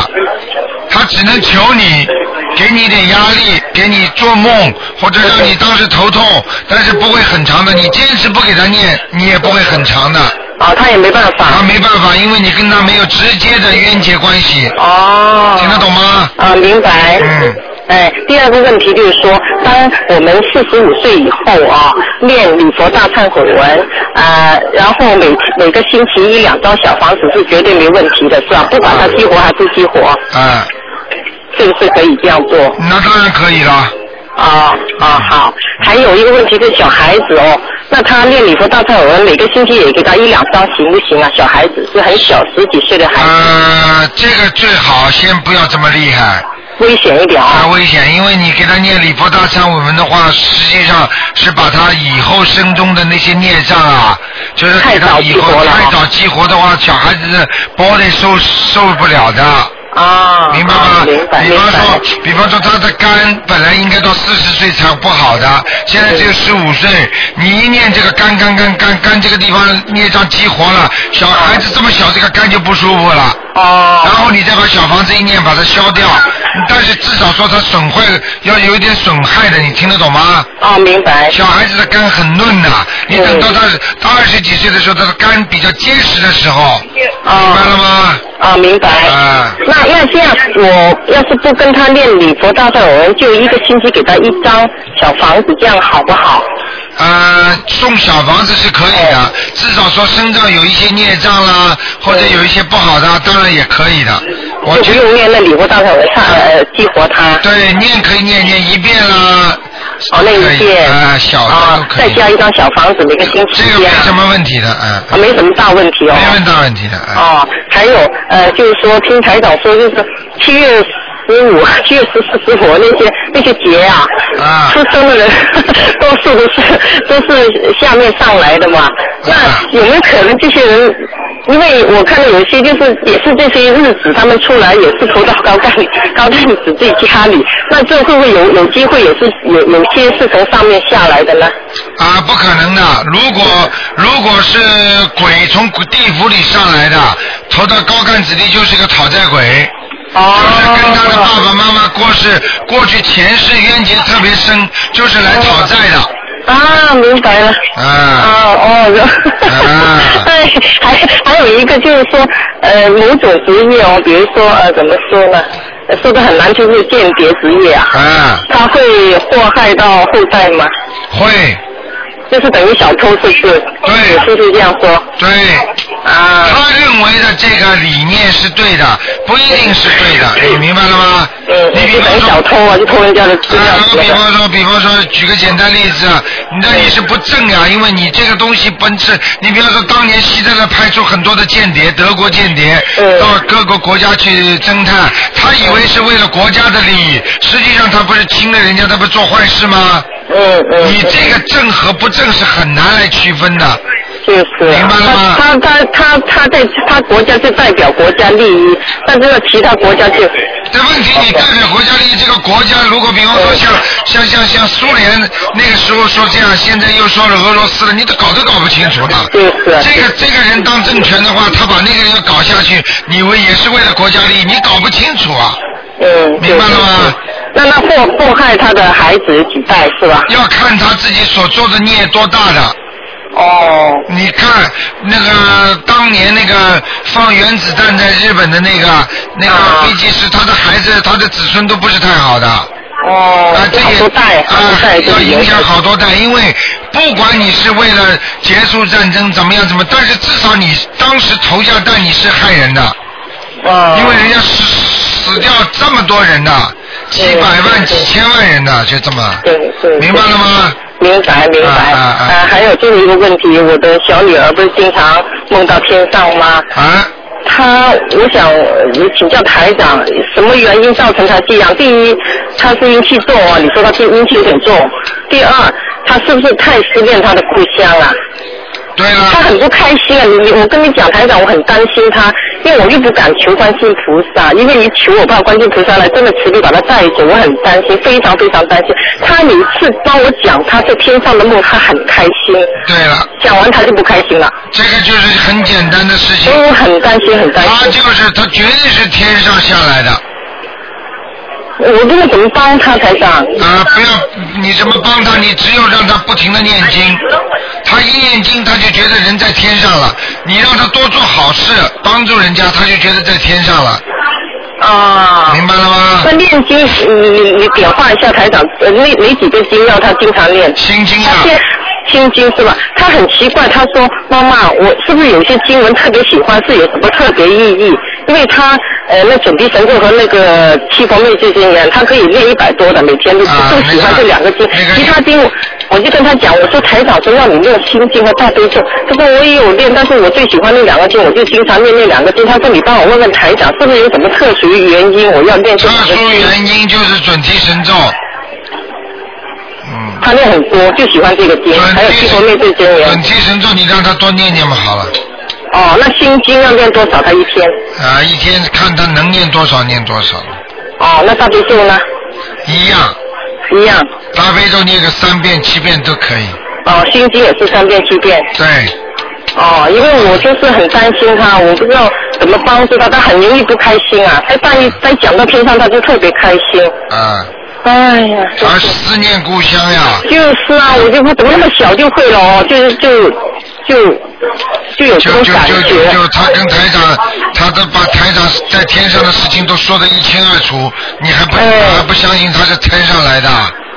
他只能求你，给你一点压力，给你做梦，或者让你当时头痛，但是不会很长的。你坚持不给他念，你也不会很长的。
啊，他也没办法。
他没办法，因为你跟他没有直接的冤结关系。
哦。
听得懂吗？
啊，明白。
嗯。
哎，第二个问题就是说，当我们四十五岁以后啊，念礼佛大忏悔文，啊，然后每每个星期一两张小房子是绝对没问题的，是吧？不管它激活还是激活。
啊。
是不是可以这样做？
那当然可以了。
啊啊好，还有一个问题是小孩子哦，那他念礼佛大忏悔文，每个星期也给他一两张行不行啊？小孩子是很小，十几岁的孩子。
呃，这个最好先不要这么厉害。
危险一点啊。
危险，因为你给他念礼佛大忏悔文的话，实际上是把他以后生中的那些孽障啊，就是给他以后太早激活的话，小孩子玻璃受受不了的。
啊，
明白吗？
明白，
比方说，比方说他的肝本来应该到四十岁才不好的，现在只有十五岁，你一念这个肝肝肝肝肝这个地方孽障激活了，小孩子这么小，这个肝就不舒服了。
哦。
然后你再把小房子一念，把它消掉，但是至少说它损坏要有一点损害的，你听得懂吗？
哦，明白。
小孩子的肝很嫩呐，你等到他他二十几岁的时候，他的肝比较结实的时候，明白了吗？
啊，明白。
啊。
那那这样，我要是不跟他念礼佛大忏悔文，就一个星期给他一张小房子，这样好不好？
呃，送小房子是可以的，至少说身上有一些孽障啦，或者有一些不好的，当然也可以的。我
就不用念那礼物大忏悔文，呃，激活它。
对，念可以念念一遍啦。
哦，那一遍。
啊，小的都可
以。再加一张小房子，每个星期
这个没什么问题的，嗯。
啊，没什么大问题哦。
没什么大问题的，
哦，还有呃，就是说听台长说，就是七月。十五、七月十四、十五那些那些节啊，啊出生的人多 (laughs) 数都是都是下面上来的嘛。那有没有可能这些人，因为我看到有些就是也是这些日子，他们出来也是投到高干 (laughs) 高干子自己家里，那这会不会有有机会也是有有些是从上面下来的呢？
啊，不可能的。如果如果是鬼从地府里上来的，投到高干子弟就是个讨债鬼。就是跟他的爸爸妈妈过世，过去前世冤结特别深，就是来讨债的。
啊，明白了。
啊。
啊哦。啊。(laughs) 哎，还还有一个就是说，呃，某种职业哦，比如说呃，怎么说呢？说的很难，就是间谍职业啊。
啊。
他会祸害到后代吗？
会。
就是等于小偷，是不是？
对，
是不是这样说？
对。
啊。
他认为的这个理念是对的，不一定是对的，你明白了吗？
嗯。
你比方说
小偷啊，就偷人家的资料。啊，
比方说，比方说，举个简单例子，那你是不正啊，因为你这个东西本质，你比方说，当年希特勒派出很多的间谍，德国间谍，到各个国家去侦探，他以为是为了国家的利益，实际上他不是侵了人家，他不做坏事吗？
嗯嗯。
你这个正和不正是很难来区分的。
就是。
明白了吗？
他他他他在他国家是代表国家利益，但是，其他国家就。
这问题你代表国家利益，这个国家如果比方说像像像像苏联那个时候说这样，现在又说了俄罗斯了，你都搞都搞不清楚的。
对
这个这个人当政权的话，他把那个人要搞下去，你以为也是为了国家利益？你搞不清楚啊。
嗯。
明白了吗？
那那祸祸害他的孩子几代是吧？
要看他自己所做的孽多大的。
哦。
你看那个当年那个放原子弹在日本的那个那个飞机师，他的孩子、他的子孙都不是太好的。
哦。
啊，这
也
代啊，要影响好多代，因为不管你是为了结束战争怎么样怎么，但是至少你当时投下弹你是害人的。
哦。
因为人家死死掉这么多人的，几百万、几千万人的，就这么。
对对。
明白了吗？
明白明白。啊啊啊！还有最后一个问题，我的小女儿不是经常梦到天上吗？
啊。
她，我想请教台长，什么原因造成她这样？第一，她是阴气重啊，你说她阴气有点重。第二，她是不是太思念她的故乡了？
对啊。
她很不开心啊！你你我跟你讲，台长，我很担心他，因为我又不敢求观世音菩萨，因为你求我怕观世音菩萨来真的慈悲把他带走，我很担心，非常非常担心。他每次帮我讲他在天上的梦，他很开心。
对了。
讲完他就不开心了。
这个就是很简单的事情。
所以我很担心，很担心。
他就是他绝对是天上下来的。
我不知道怎么帮他，才长。
啊，不要，你怎么帮他？你只有让他不停的念经，他一念经他就觉得人在天上了。你让他多做好事，帮助人家，他就觉得在天上了。
啊。
明白了吗？
他念经，你你你点化一下台长，呃，哪哪几个经要他经常念？
心经
啊。心经是吧？他很奇怪，他说：“妈妈，我是不是有些经文特别喜欢，是有什么特别意义？”因为他呃，那准提神咒和那个七佛灭罪经一样，他可以念一百多的，每天都就喜欢这两个经。其他经我就跟他讲，我说台长说让你念心经和大悲咒，他说我也有念，但是我最喜欢那两个经，我就经常念那两个经。他说你帮我问问台长，是不是有什么特殊原因，我要念这两个经？
特殊原因就是准提神咒。
他念很多，就喜欢这个经，还有七佛灭罪经。
准提神咒，你让他多念念嘛，好了。
哦，那心经要念多少？他一天？
啊，一天看他能念多少，念多少。
哦，那大悲咒呢？
一样。
一样。
大悲咒念个三遍、七遍都可以。
哦，心经也是三遍、七遍。
对。
哦，因为我就是很担心他，我不知道怎么帮助他，他很容易不开心啊。他半夜在讲到天上，他就特别开心。
啊。
哎呀，
而思念故乡呀。
就是啊，我就不怎么那么小就会了哦，就是就就就有这种感觉。
就就就就他跟台长，他都把台长在天上的事情都说得一清二楚，你还不还不相信他是天上来的？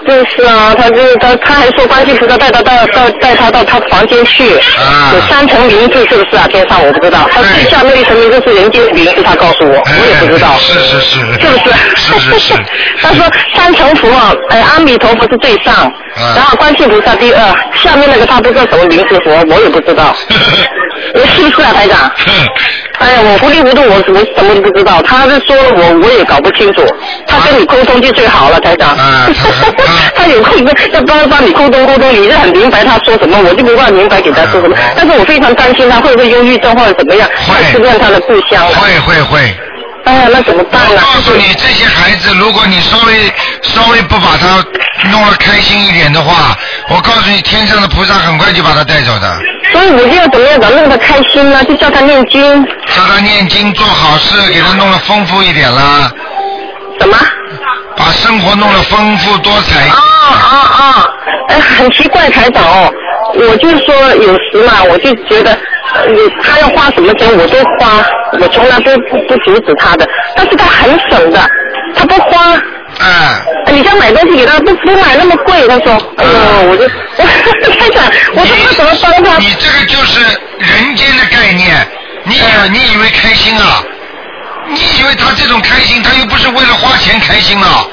就是啊，他就是他他还说关系菩萨带他到到带他到他房间去，有三层名字是不是啊？天上我不知道，他最下面一层名字是人间的名字，他告诉我，我也不知道。
是是是。
是不是？
是是是。(laughs)
他说三层佛，呃，阿弥陀佛是最上，然后观世菩萨第二，下面那个他不知道什么名字佛，我也不知道。(laughs) 是不是啊，台长？(laughs) 哎呀，我糊里糊涂，我我什么都不知道。他是说了我，我也搞不清楚。他跟你沟通就最好了，台长。(laughs) 他有空要帮帮你沟通沟通，你是很明白他说什么，我就没办法明白给他说什么。但是我非常担心他会不会忧郁症或者怎么样，会思念他的故乡。
会会会。
哎呀，那怎么办呢？
我告诉你，这些孩子，如果你稍微稍微不把他弄得开心一点的话，我告诉你，天上的菩萨很快就把他带走的。
所以我就要怎么样，把弄得开心呢？就叫他念经。
叫他念经，做好事，给他弄得丰富一点啦。
什么？
把生活弄得丰富多彩。
啊啊啊！哎，很奇怪，台长哦，我就说有时嘛，我就觉得，你他要花什么钱我都花，我从来都不不阻止他的，但是他很省的，他不花。
哎。
你想买东西给他，不不买那么贵，他说，哎呦，我就，(laughs) 台长，我说他怎么帮他？
你这个就是人间的概念，你以你以为开心啊？你以为他这种开心，他又不是为了花钱开心啊？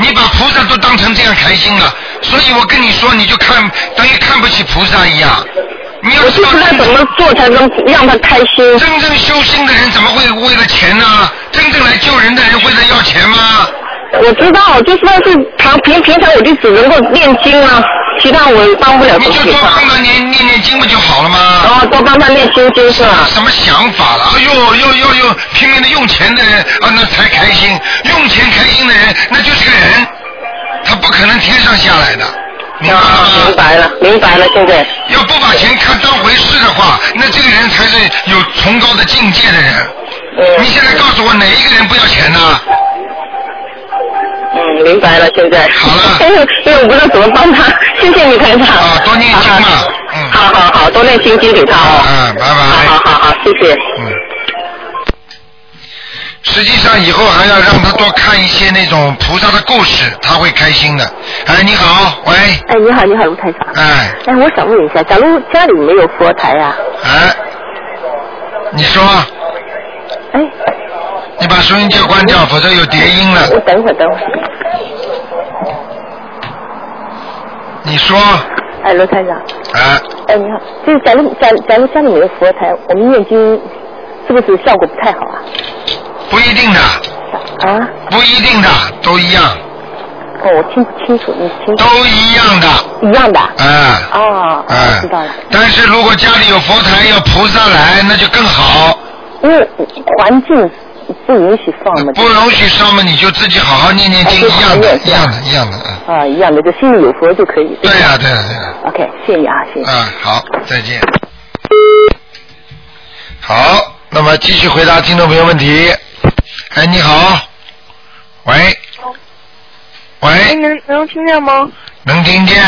你把菩萨都当成这样开心了，所以我跟你说，你就看等于看不起菩萨一样。你要
知道怎么做才能让他开心。
真正修心的人怎么会为了钱呢？真正来救人的人会来要钱吗？
我知道，就是但是常平平常我就只能够念经啊，其他我帮不了
你就多帮他念念念经不就好了吗？
哦，多帮他念心经是吧？
什么想法了？哎呦，要要要拼命的用钱的人啊，那才开心。用钱开心的人，那就是个人，他不可能天上下来的。明白了吗？
明白了，明白了，现在。
要不把钱看当回事的话，那这个人才是有崇高的境界的人。
嗯。
你现在告诉我哪一个人不要钱呢？
嗯，明白了，现在。
好了。(laughs)
因为我不知道怎么帮他，(laughs) 谢谢你，台长。
啊，多念经嘛。
嗯。好好好，多念心经给他哦。
嗯，拜拜。
好好好，谢谢。
嗯。实际上，以后还要让他多看一些那种菩萨的故事，他会开心的。哎，你好，喂。
哎，你好，你好，卢台长。
哎。
哎，我想问一下，假如家里没有佛台呀？
哎。你说。
哎。
你把收音机关掉，否则有叠音了。
我等会儿，等会儿。
你说。
哎，罗台长。
哎。
哎，你好，就是假如假假如家里没有佛台，我们念经是不是效果不太好啊？
不一定的。
啊？
不一定的，都一样。
哦，我听不清楚，你清楚。
都一样的。
一样的。
哎。
哦，
哎
知道了。
但是如果家里有佛台，要菩萨来，那就更好。
因为环境不允许放嘛。
不允许烧嘛，你就自己好好念念经，一样的，一样的，一样的。啊
啊，一样的，就心里有佛就可以。
对呀、对呀、对呀、
OK，谢谢你啊，谢谢。
啊，好，再见。好，那么继续回答听众朋友问题。哎，你好，喂，
哎，
喂，
您能听见吗？
能听见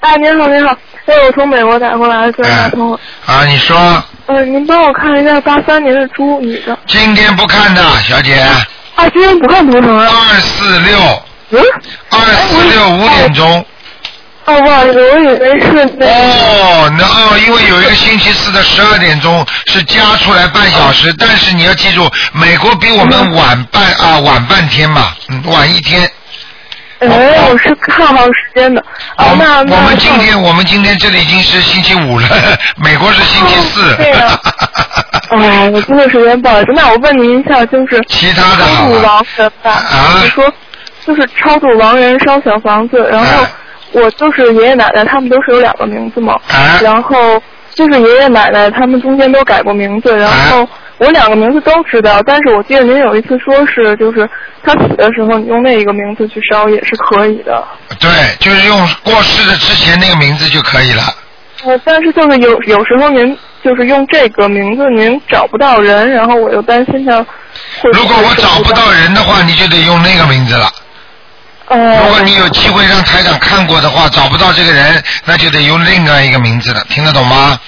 哎，您好，您好，哎，我从美国打过来，突然打通了。
啊？你说
呃，您帮我看一下八三年的猪女的。
今天不看的，小姐。
啊，今天不看图腾啊。
二四六。
嗯。
二四六五点钟。
哦，不好意思，我以为是那个。
哦，那哦，因为有一个星期四的十二点钟是加出来半小时，但是你要记住，美国比我们晚半啊晚半天嘛，嗯，晚一天。
哎，我是看好时间的。哦，那那。
我们今天我们今天这里已经是星期五了，(laughs) 美国是星期四。
对呀。(laughs) 哎，我工作时间不好意思，那我问您一下，就是
其他的好
超度亡人吧，
啊
你说，就是超度亡人烧小房子，然后我就是爷爷奶奶他们都是有两个名字嘛，然后就是爷爷奶奶他们中间都改过名字，然后我两个名字都知道，但是我记得您有一次说是就是他死的时候你用那一个名字去烧也是可以的，
对，就是用过世的之前那个名字就可以了。
呃，但是就是有有时候您就是用这个名字您找不到人，然后我又担心他
如果我找不到人的话，你就得用那个名字了。
呃，
如果你有机会让台长看过的话，找不到这个人，那就得用另外一个名字了，听得懂吗？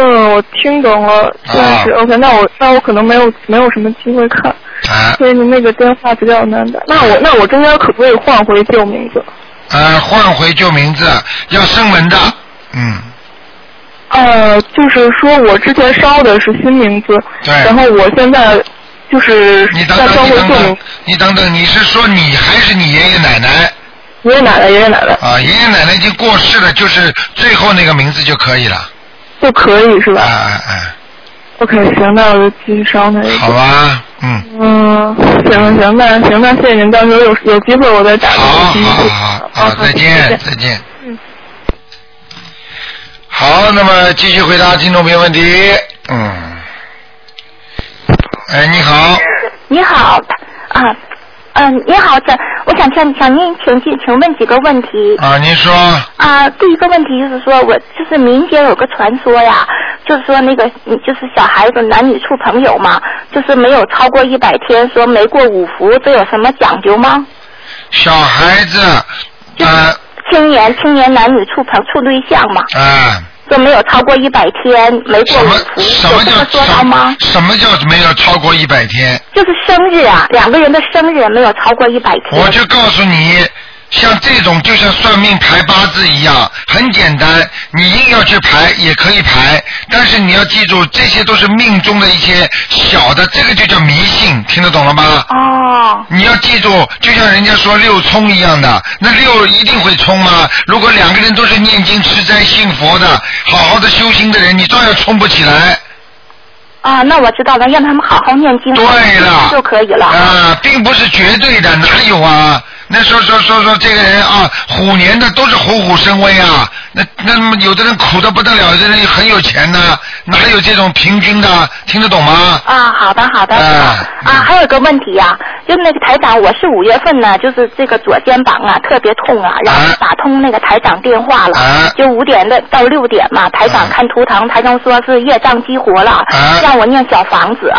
嗯，我听懂了，但是、OK，那我那我可能没有没有什么机会看，
啊，(laughs)
所以您那个电话比较难打。那我那我中间可不可以换回旧名字？
呃，换回旧名字，要声纹的，嗯，
呃，就是说我之前烧的是新名字，
对
然后我现在就是
你等等，你等等
回旧名，，
你等等，你是说你还是你爷爷奶奶？
爷爷奶奶爷爷奶奶
啊，爷爷奶奶已经过世了，就是最后那个名字就可以了。
就可以是吧？
哎哎哎
？OK，行，那我就继续烧那个。
好吧，嗯，
嗯，行行，那行，那谢谢您，到时候有有机会我再打
好
给您。
好好好，再见再见。嗯好，那么继续回答听众朋友问题。嗯，哎，你好，
你好，啊，嗯，你好，这我想向向您请进请问几个问题。
啊，您说，
啊，第一个问题就是说，我就是民间有个传说呀，就是说那个嗯就是小孩子男女处朋友嘛，就是没有超过一百天，说没过五福，这有什么讲究吗？
小孩子，就是
青年青年男女处朋处对象嘛，
啊，
说没有超过一百天，没过五福，有这么说到吗？
什么叫没有超过一百天？
就是生日啊，两个人的生日没有超过一百天。
我就告诉你，像这种就像算命排八字一样，很简单，你硬要去排也可以排，但是你要记住，这些都是命中的一些小的，这个就叫迷信，听得懂了吗？
哦。
你要记住，就像人家说六冲一样的，那六一定会冲吗？如果两个人都是念经吃斋信佛的，好好的修心的人，你照样冲不起来。
啊，那我知道了，让他们好好念经，
对了
就可以了。
啊，并不是绝对的，哪有啊？那说说说说这个人啊，虎年的都是虎虎生威啊。那那么有的人苦的不得了，有的人很有钱呢，哪有这种平均的？听得懂吗？
啊，好的好的。啊，还有个问题呀、就那个台长，我是五月份呢，就是这个左肩膀啊特别痛啊，然后打通那个台长电话了，就五点的到六点嘛，台长看图腾，台长说是业障激活了，让我念小房子，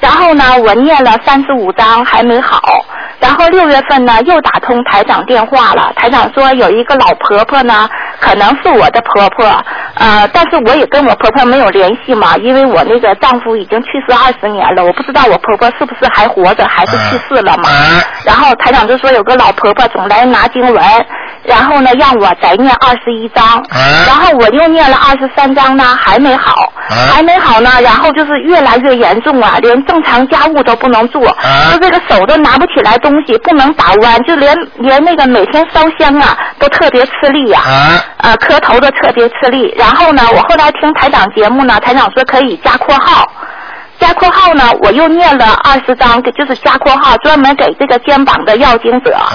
然后呢，我念了三十五章还没好，然后六月份呢又打通台长电话了，台长说有一个老婆婆呢，可能是我的婆婆，呃，但是我也跟我婆婆没有联系嘛，因为我那个丈夫已经去世二十年了，我不知道我婆婆是不是还活着，还是去世了嘛。然后台长就说有个老婆婆总来拿经文，然后呢让我再念二十一章，然后我又念了二十三章呢，还没好，还没好呢，然后就是越来越严重啊，连正常家务都不能做，就这个手都拿不起来东西，不能打弯，就连连那个每天烧香啊都特别吃力呀、呃，磕头的特别吃力。然后呢，我后来听台长节目呢，台长说可以加括号。加括号呢，我又念了二十张，就是加括号，专门给这个肩膀的要经者。
啊。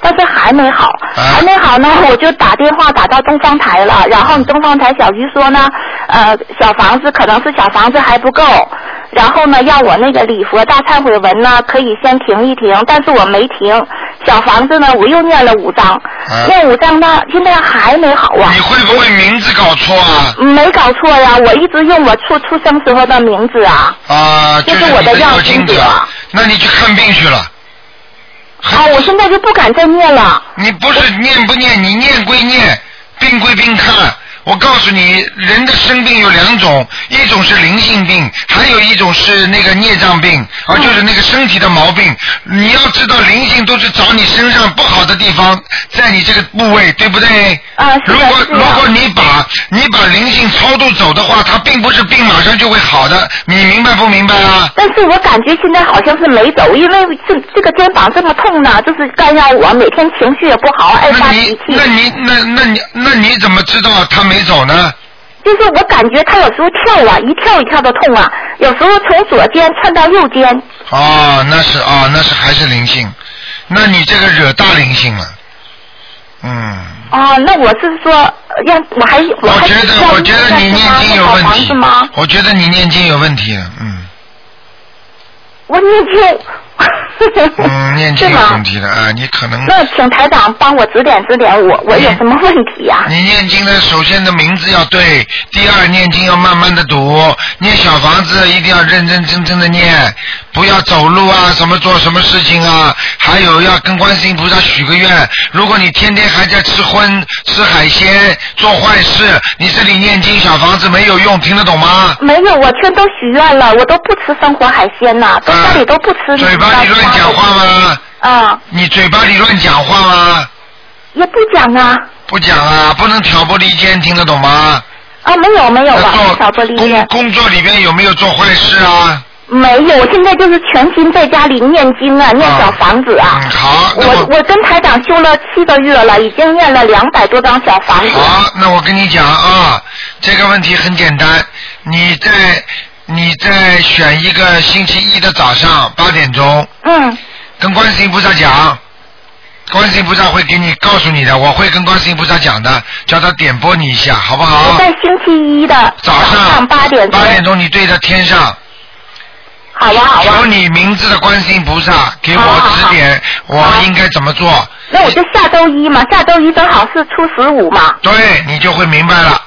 但是还没好，还没好呢，我就打电话打到东方台了，然后东方台小鱼说呢，呃，小房子可能是小房子还不够，然后呢，要我那个礼佛大忏悔文呢，可以先停一停，但是我没停，小房子呢，我又念了五章，念五章呢，现在还没好啊。
你会不会名字搞错啊？
没搞错呀，我一直用我出出生时候的名字啊。
啊，
就是我的要
经者，那你去看病去了。
啊，我现在就不敢再念了。
你不是念不念？你念归念，病归病看。我告诉你，人的生病有两种，一种是灵性病，还有一种是那个孽障病，啊，就是那个身体的毛病。你要知道，灵性都是找你身上不好的地方，在你这个部位，对不对？
啊，
如果如果你把你把灵性超度走的话，它并不是病马上就会好的，你明白不明白啊？
但是我感觉现在好像是没走，因为这这个肩膀这么痛呢，就是干扰我每天情绪也不好，爱发脾气。
那你那你那那你那你怎么知道他没走呢？
就是我感觉他有时候跳啊，一跳一跳的痛啊，有时候从左肩窜到右肩。
哦，那是啊，那是还是灵性，那你这个惹大灵性了，嗯。
哦，那我是说，让我还我
还觉得我觉得你念经有问题
吗？
我觉得你念经有问题，嗯。
我念经。
嗯，念经有问题的啊，你可能。
那请台长帮我指点指点我，我有什么问题呀？
你念经的首先的名字要对，第二念经要慢慢的读，念小房子一定要认认真真的念，不要走路啊，什么做什么事情啊，还有要跟观世音菩萨许个愿，如果你天天还在吃荤、吃海鲜、做坏事，你这里念经小房子没有用，听得懂吗？
没有，我全都许愿了，我都不吃生活海鲜呐，在家里都不吃。
嘴巴里乱讲话吗？
啊！
你嘴巴里乱讲话吗？
也不讲啊。
不讲啊，不能挑拨离间，听得懂吗？
啊，没有没有吧，挑拨离间。
工工作里边有没有做坏事啊？
没有，我现在就是全心在家里念经啊，念小房子啊。
嗯，好。
我我跟台长修了七个月了，已经念了两百多张小房子。
好，那我跟你讲啊，这个问题很简单，你在。你再选一个星期一的早上八点钟，
嗯，
跟观世音菩萨讲，观世音菩萨会给你告诉你的，我会跟观世音菩萨讲的，叫他点拨你一下，好不好？
我在星期一的
早
上八点
八点钟，你对着天上，
好呀好呀，
求你名字的观世音菩萨给我指点，我应该怎么做？
那我就下周一嘛，下周一正好是初十五嘛。
对，你就会明白了。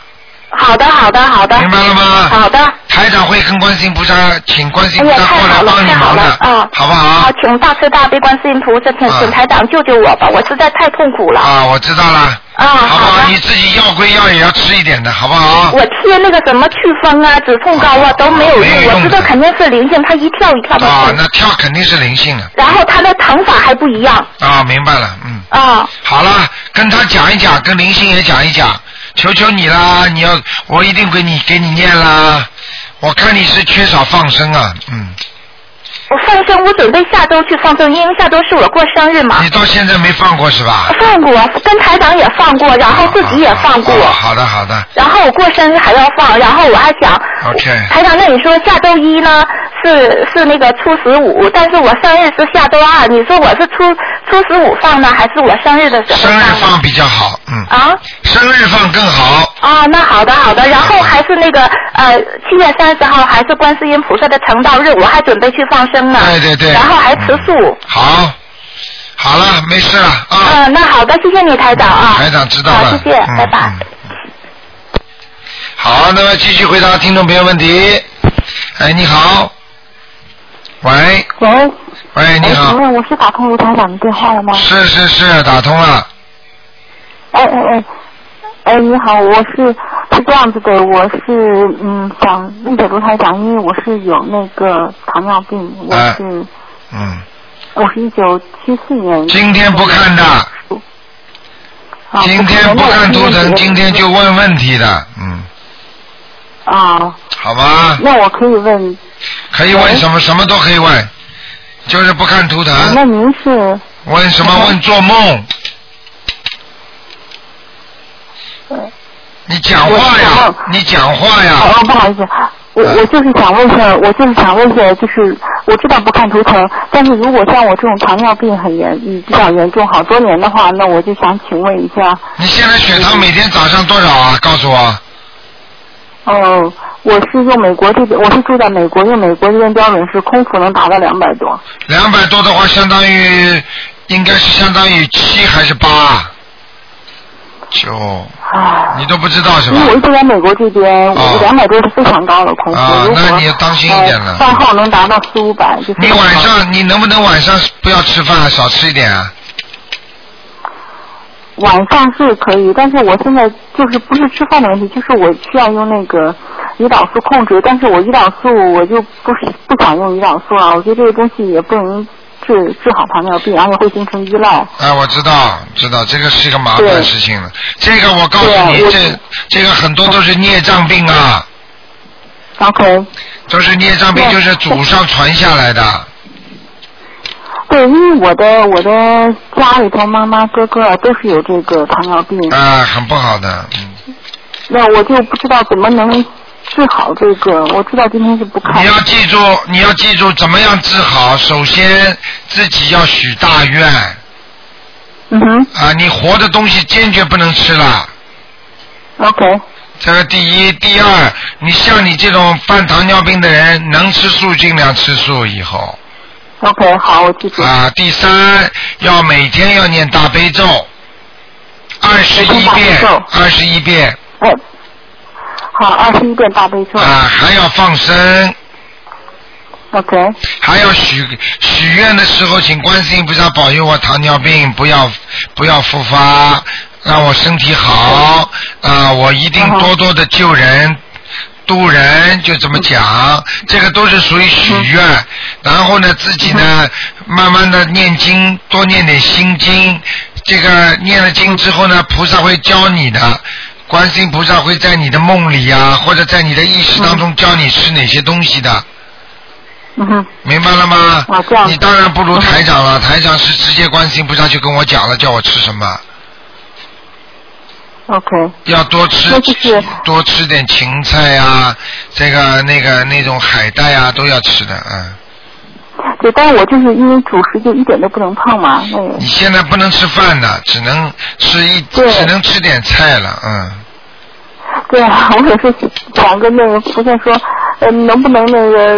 好的，好的，好的。
明白了吗？
好的。
台长会跟观世音菩萨，请观世音菩萨过来帮你忙的，
啊，
好不好？
好，请大慈大悲观世音菩萨，请请台长救救我吧，我实在太痛苦了。
啊，我知道了。
啊，
好不好？你自己要归要，也要吃一点的，好不好？
我贴那个什么祛风啊、止痛膏啊都没有用，我知道肯定是灵性，它一跳一跳的。
啊，那跳肯定是灵性的。
然后它的疼法还不一样。
啊，明白了，嗯。
啊。
好了，跟他讲一讲，跟灵性也讲一讲。求求你啦！你要我一定给你给你念啦！我看你是缺少放生啊，嗯。
我放生，我准备下周去放生，因为下周是我过生日嘛。
你到现在没放过是吧？
放过，跟台长也放过，然后自己也放过。
好的好的。
然后我过生日还要放，然后我还想。
OK。
台长，那你说下周一呢？是是那个初十五，但是我生日是下周二，你说我是初初十五放呢，还是我生日的时候
生日放比较好，嗯。
啊。
生日放更好。
啊，那好的好的，然后还是那个呃七月三十号还是观世音菩萨的成道日，我还准备去放生呢。
对对对。
然后还吃素。
好，好了，没事了啊。
嗯，那好的，谢谢你台长啊。
台长知道了。
好，谢谢，拜拜。
好，那么继续回答听众朋友问题。哎，你好。喂。
喂。
喂，你好。
请问我是打通卢台长的电话了吗？
是是是，打通了。
哎哎哎，哎，你好，我是是这样子的，我是嗯想问给卢台长，因为我是有那个糖尿病，我是
嗯，
我是一九七四年。
今天不看的。今天不看图腾，今天就问问题的，嗯。
啊。
好吧。
那我可以问。
可以问什么？什么都可以问，就是不看图腾。
那您是？
问什么？问做梦。你讲话呀！你讲话呀！
哦，不好意思，我我就是想问一下，我就是想问一下，就是我知道不看图腾，但是如果像我这种糖尿病很严，比较严重，好多年的话，那我就想请问一下。
你现在血糖每天早上多少啊？告诉我。
哦，我是用美国这边，我是住在美国，用美国这边标准是空腹能达到两百多。
两百多的话，相当于应该是相当于七还是八？九，你都不知道是吧？
因为我一直在美国这边，我两百多是非常高的空腹。
啊，那你要当心一点了。
饭后能达到四五百，就是。
你晚上你能不能晚上不要吃饭，少吃一点啊？
晚上是可以，但是我现在就是不是吃饭的问题，就是我需要用那个胰岛素控制，但是我胰岛素我就不是不想用胰岛素啊，我觉得这个东西也不能。治治好糖尿病，而且会形成依赖。
哎，我知道，知道，这个是一个麻烦事情了。这个我告诉你，这这个很多都是孽障病啊。
OK。
都是孽障病，就是祖上传下来的。
对，因为我的我的家里头妈妈哥哥啊都是有这个糖尿病。
啊，很不好的，嗯。
那我就不知道怎么能。治好这个，我知道今天是不看。
你要记住，你要记住怎么样治好。首先自己要许大愿。
嗯哼。
啊，你活的东西坚决不能吃了。
OK。
这个第一，第二，你像你这种犯糖尿病的人，能吃素尽量吃素以后。
OK，好，我记住。
啊，第三，要每天要念大悲咒，二十一遍，二十一遍。
哎。好，二十一遍大悲咒。
啊，还要放生。
OK。
还要许许愿的时候，请观世音菩萨保佑我糖尿病不要不要复发，让我身体好啊！我一定多多的救人、渡人，就这么讲。这个都是属于许愿。然后呢，自己呢，慢慢的念经，多念点心经。这个念了经之后呢，菩萨会教你的。观世音菩萨会在你的梦里呀，或者在你的意识当中教你吃哪些东西的。
嗯哼。
明白了吗？
啊，这样。
你当然不如台长了，台长是直接观世音菩萨就跟我讲了，叫我吃什么。
OK。
要多吃，多吃点芹菜呀，这个那个那种海带啊，都要吃的，嗯。
对，但是我就是因为主食就一点都不能胖嘛，那个。
你现在不能吃饭的，只能吃一，只能吃点菜了，嗯。
对啊，我也是想跟那个福建说，呃，能不能那个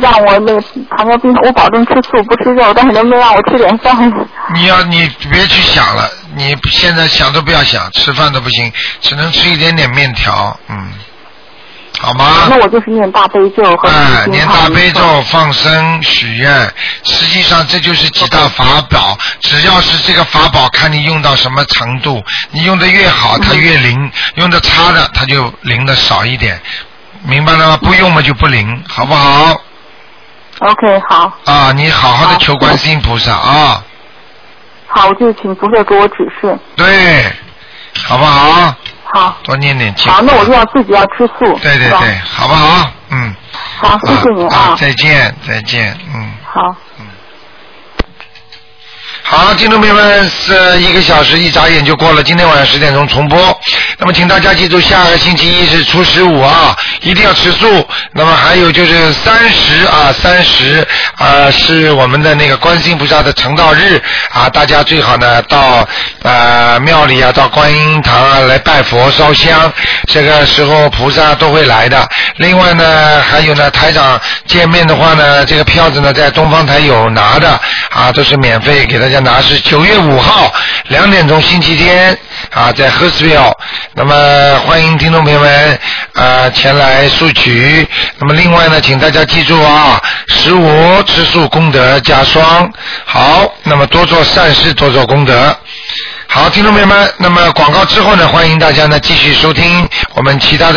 让我那个糖尿病，我保证吃素不吃肉，但是能不能让我吃点饭？
你要你别去想了，你现在想都不要想，吃饭都不行，只能吃一点点面条，嗯。好吗？
那我就是念大悲咒和
念大悲咒、放生、许愿。实际上这就是几大法宝，只要是这个法宝，看你用到什么程度。你用的越好，它越灵；用的差的，它就灵的少一点。明白了吗？不用嘛就不灵，好不好
？OK，好。
啊，你好好的求观世音菩萨啊。
好，我就请菩萨给我指示。
对，好不好？
好，
多念点经。
好，那我就要自己要吃素，
对对对，好不好？嗯。
好，谢谢你啊。
再见，再见，嗯。
好。
好，听众朋友们，是一个小时一眨眼就过了。今天晚上十点钟重播。那么，请大家记住，下个星期一是初十五啊，一定要吃素。那么还有就是三十啊，三十啊是我们的那个观世音菩萨的成道日啊，大家最好呢到呃庙里啊，到观音堂啊来拜佛烧香。这个时候菩萨都会来的。另外呢，还有呢，台长见面的话呢，这个票子呢在东方台有拿的啊，都是免费给大家。拿是九月五号两点钟星期天啊，在 h e r s v i l l e 那么欢迎听众朋友们啊前来索取。那么另外呢，请大家记住啊，十五吃素功德加双。好，那么多做善事，多做功德。好，听众朋友们，那么广告之后呢，欢迎大家呢继续收听我们其他的。